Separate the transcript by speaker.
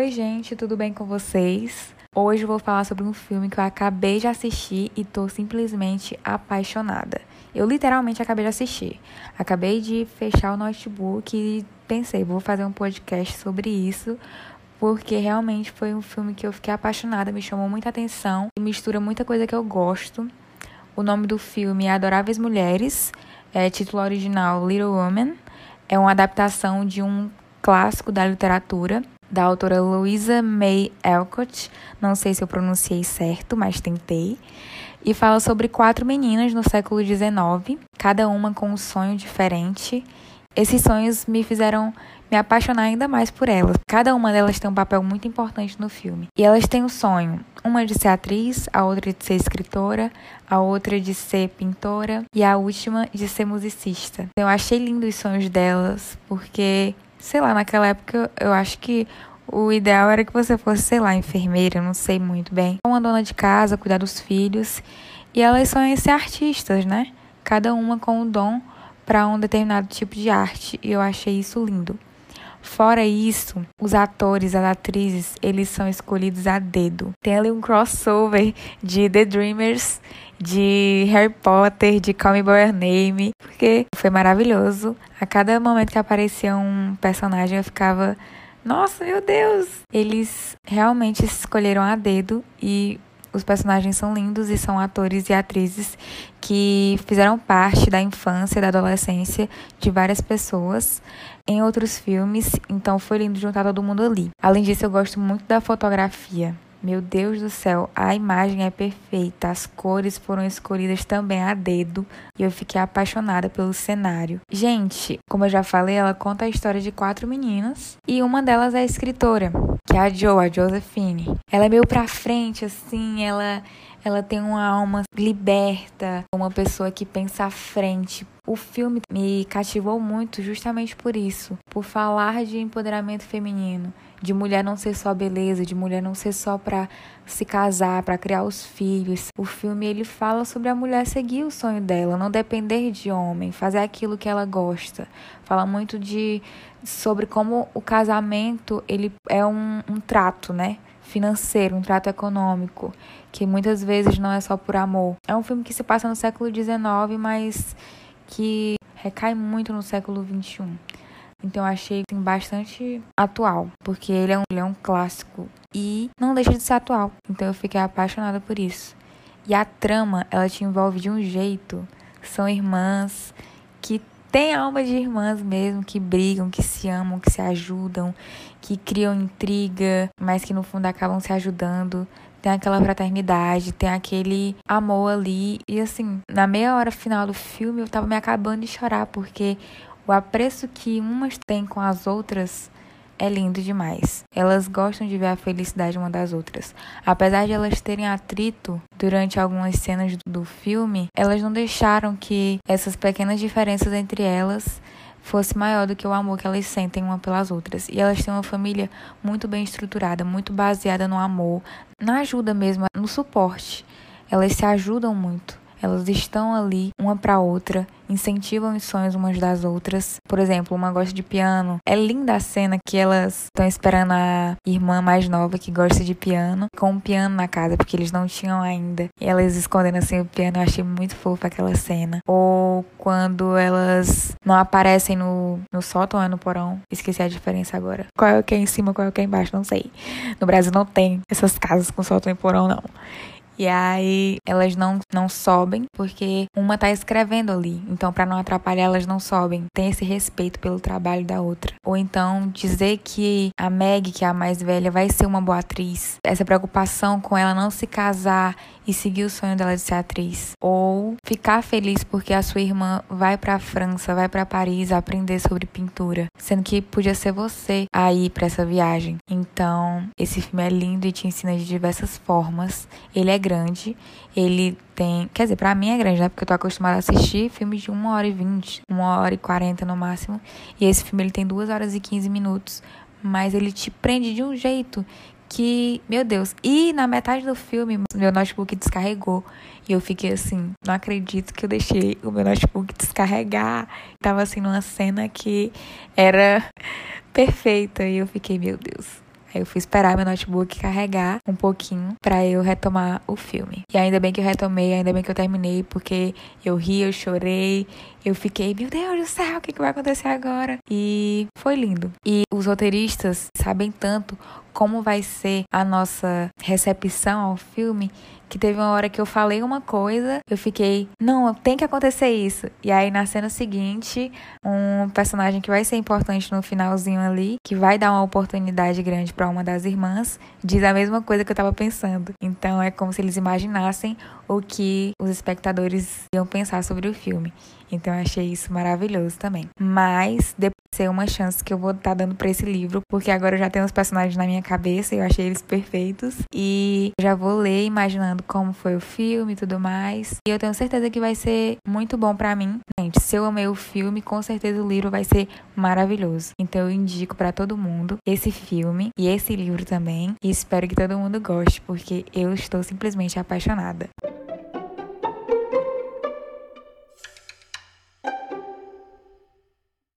Speaker 1: Oi, gente, tudo bem com vocês? Hoje eu vou falar sobre um filme que eu acabei de assistir e tô simplesmente apaixonada. Eu literalmente acabei de assistir. Acabei de fechar o notebook e pensei, vou fazer um podcast sobre isso, porque realmente foi um filme que eu fiquei apaixonada, me chamou muita atenção e mistura muita coisa que eu gosto. O nome do filme é Adoráveis Mulheres, é título original Little Woman. É uma adaptação de um clássico da literatura da autora Louisa May Alcott. Não sei se eu pronunciei certo, mas tentei. E fala sobre quatro meninas no século XIX, cada uma com um sonho diferente. Esses sonhos me fizeram me apaixonar ainda mais por elas. Cada uma delas tem um papel muito importante no filme. E elas têm um sonho: uma de ser atriz, a outra de ser escritora, a outra de ser pintora e a última de ser musicista. Eu achei lindo os sonhos delas, porque sei lá, naquela época eu acho que o ideal era que você fosse, sei lá, enfermeira, não sei muito bem. Uma dona de casa, cuidar dos filhos. E elas são ser artistas, né? Cada uma com um dom para um determinado tipo de arte. E eu achei isso lindo. Fora isso, os atores, as atrizes, eles são escolhidos a dedo. Tem ali um crossover de The Dreamers, de Harry Potter, de Call Me By Your Name, porque foi maravilhoso. A cada momento que aparecia um personagem, eu ficava, nossa, meu Deus! Eles realmente escolheram a dedo e os personagens são lindos e são atores e atrizes que fizeram parte da infância e da adolescência de várias pessoas em outros filmes, então foi lindo juntar todo mundo ali. Além disso, eu gosto muito da fotografia. Meu Deus do céu, a imagem é perfeita, as cores foram escolhidas também a dedo e eu fiquei apaixonada pelo cenário. Gente, como eu já falei, ela conta a história de quatro meninas e uma delas é escritora, que é a Jo, a Josephine. Ela é meio pra frente, assim, ela ela tem uma alma liberta, uma pessoa que pensa à frente. O filme me cativou muito justamente por isso, por falar de empoderamento feminino, de mulher não ser só beleza, de mulher não ser só para se casar, para criar os filhos. O filme ele fala sobre a mulher seguir o sonho dela, não depender de homem, fazer aquilo que ela gosta. Fala muito de sobre como o casamento ele é um, um trato, né? financeiro, um trato econômico, que muitas vezes não é só por amor. É um filme que se passa no século XIX, mas que recai muito no século XXI. Então eu achei assim, bastante atual, porque ele é, um, ele é um clássico e não deixa de ser atual. Então eu fiquei apaixonada por isso. E a trama, ela te envolve de um jeito. São irmãs que têm alma de irmãs mesmo, que brigam, que se amam, que se ajudam, que criam intriga, mas que no fundo acabam se ajudando tem aquela fraternidade, tem aquele amor ali. E assim, na meia hora final do filme eu tava me acabando de chorar, porque o apreço que umas têm com as outras é lindo demais. Elas gostam de ver a felicidade uma das outras. Apesar de elas terem atrito durante algumas cenas do filme, elas não deixaram que essas pequenas diferenças entre elas fosse maior do que o amor que elas sentem uma pelas outras. E elas têm uma família muito bem estruturada, muito baseada no amor, na ajuda mesmo, no suporte. Elas se ajudam muito. Elas estão ali uma para outra, incentivam os sonhos umas das outras. Por exemplo, uma gosta de piano. É linda a cena que elas estão esperando a irmã mais nova que gosta de piano, com um piano na casa, porque eles não tinham ainda. E elas escondendo assim o piano, eu achei muito fofa aquela cena. Ou quando elas não aparecem no, no sótão, é no porão. Esqueci a diferença agora. Qual é o que é em cima, qual é o que é embaixo, não sei. No Brasil não tem essas casas com sótão e porão, não. E aí elas não, não sobem porque uma tá escrevendo ali. Então, para não atrapalhar, elas não sobem. Tem esse respeito pelo trabalho da outra. Ou então dizer que a Meg, que é a mais velha, vai ser uma boa atriz. Essa preocupação com ela não se casar e seguir o sonho dela de ser atriz. Ou ficar feliz porque a sua irmã vai para a França, vai para Paris aprender sobre pintura, sendo que podia ser você a ir para essa viagem. Então, esse filme é lindo e te ensina de diversas formas. Ele é grande, ele tem, quer dizer, para mim é grande, né? Porque eu tô acostumada a assistir filmes de 1 hora e 20, 1 hora e 40 no máximo. E esse filme ele tem 2 horas e 15 minutos, mas ele te prende de um jeito que, meu Deus, e na metade do filme, meu notebook descarregou. E eu fiquei assim, não acredito que eu deixei o meu notebook descarregar. Tava assim numa cena que era perfeita. E eu fiquei, meu Deus, Aí eu fui esperar meu notebook carregar um pouquinho para eu retomar o filme. E ainda bem que eu retomei, ainda bem que eu terminei, porque eu ri, eu chorei, eu fiquei, meu Deus do céu, o que, que vai acontecer agora? E foi lindo. E os roteiristas sabem tanto como vai ser a nossa recepção ao filme que teve uma hora que eu falei uma coisa, eu fiquei, não, tem que acontecer isso. E aí na cena seguinte, um personagem que vai ser importante no finalzinho ali, que vai dar uma oportunidade grande para uma das irmãs, diz a mesma coisa que eu tava pensando. Então é como se eles imaginassem o que os espectadores iam pensar sobre o filme. Então eu achei isso maravilhoso também. Mas depois ser uma chance que eu vou estar tá dando para esse livro, porque agora eu já tenho os personagens na minha cabeça, eu achei eles perfeitos e já vou ler imaginando como foi o filme e tudo mais. E eu tenho certeza que vai ser muito bom para mim. Gente, se eu amei o filme, com certeza o livro vai ser maravilhoso. Então eu indico para todo mundo esse filme e esse livro também, e espero que todo mundo goste, porque eu estou simplesmente apaixonada.